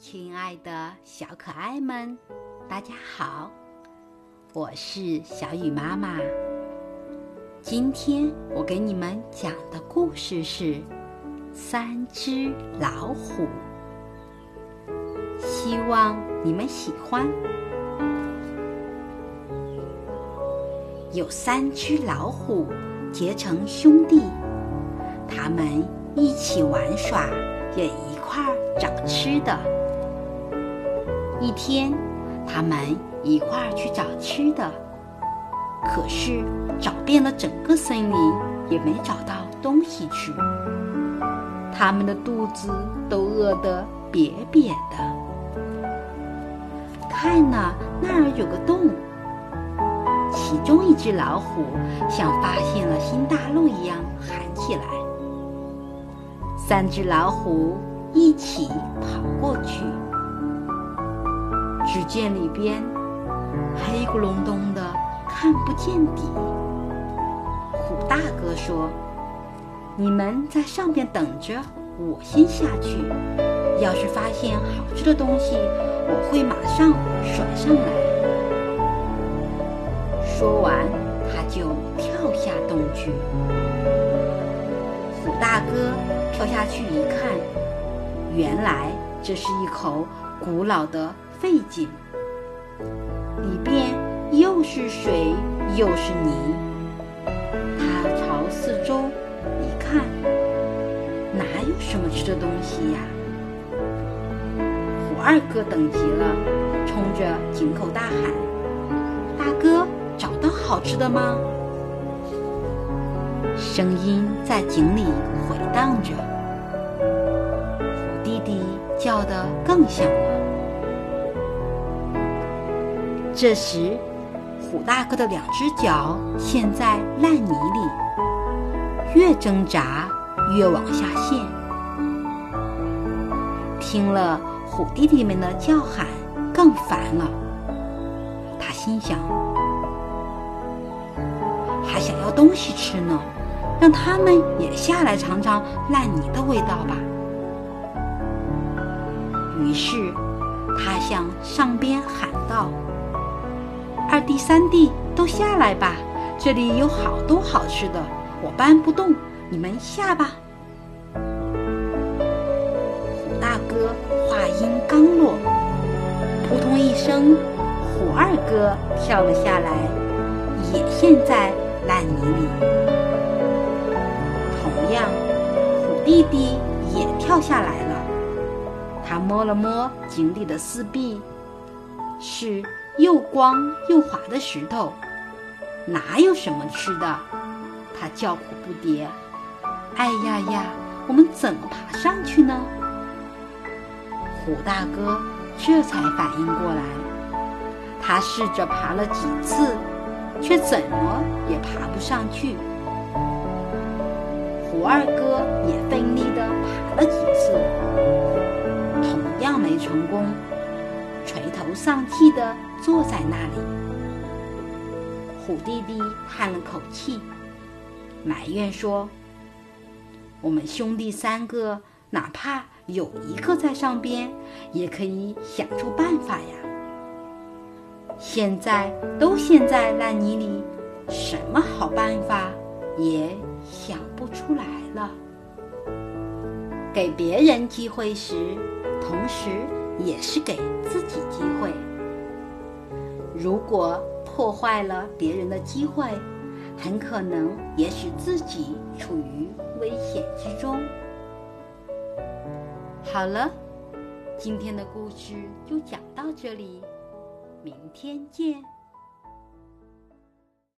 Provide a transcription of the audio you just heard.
亲爱的小可爱们，大家好，我是小雨妈妈。今天我给你们讲的故事是《三只老虎》，希望你们喜欢。有三只老虎结成兄弟，他们一起玩耍，也一块儿找吃的。一天，他们一块儿去找吃的，可是找遍了整个森林，也没找到东西吃。他们的肚子都饿得瘪瘪的。看呐，那儿有个洞。其中一只老虎像发现了新大陆一样喊起来。三只老虎一起跑过去。只见里边黑咕隆咚的，看不见底。虎大哥说：“你们在上边等着，我先下去。要是发现好吃的东西，我会马上甩上来。”说完，他就跳下洞去。虎大哥跳下去一看，原来这是一口古老的。废井里边又是水又是泥，他朝四周一看，哪有什么吃的东西呀？虎二哥等急了，冲着井口大喊：“大哥，找到好吃的吗？”声音在井里回荡着，虎弟弟叫得更响了。这时，虎大哥的两只脚陷在烂泥里，越挣扎越往下陷。听了虎弟弟们的叫喊，更烦了。他心想：还想要东西吃呢，让他们也下来尝尝烂泥的味道吧。于是，他向上边喊道。二弟、三弟都下来吧，这里有好多好吃的，我搬不动，你们下吧。虎大哥话音刚落，扑通一声，虎二哥跳了下来，也陷在烂泥里。同样，虎弟弟也跳下来了，他摸了摸井里的四壁，是。又光又滑的石头，哪有什么吃的？他叫苦不迭。哎呀呀，我们怎么爬上去呢？虎大哥这才反应过来，他试着爬了几次，却怎么也爬不上去。虎二哥也奋力地爬了几次，同样没成功。垂头丧气地坐在那里，虎弟弟叹了口气，埋怨说：“我们兄弟三个，哪怕有一个在上边，也可以想出办法呀。现在都陷在烂泥里，什么好办法也想不出来了。给别人机会时，同时。”也是给自己机会。如果破坏了别人的机会，很可能也使自己处于危险之中。好了，今天的故事就讲到这里，明天见。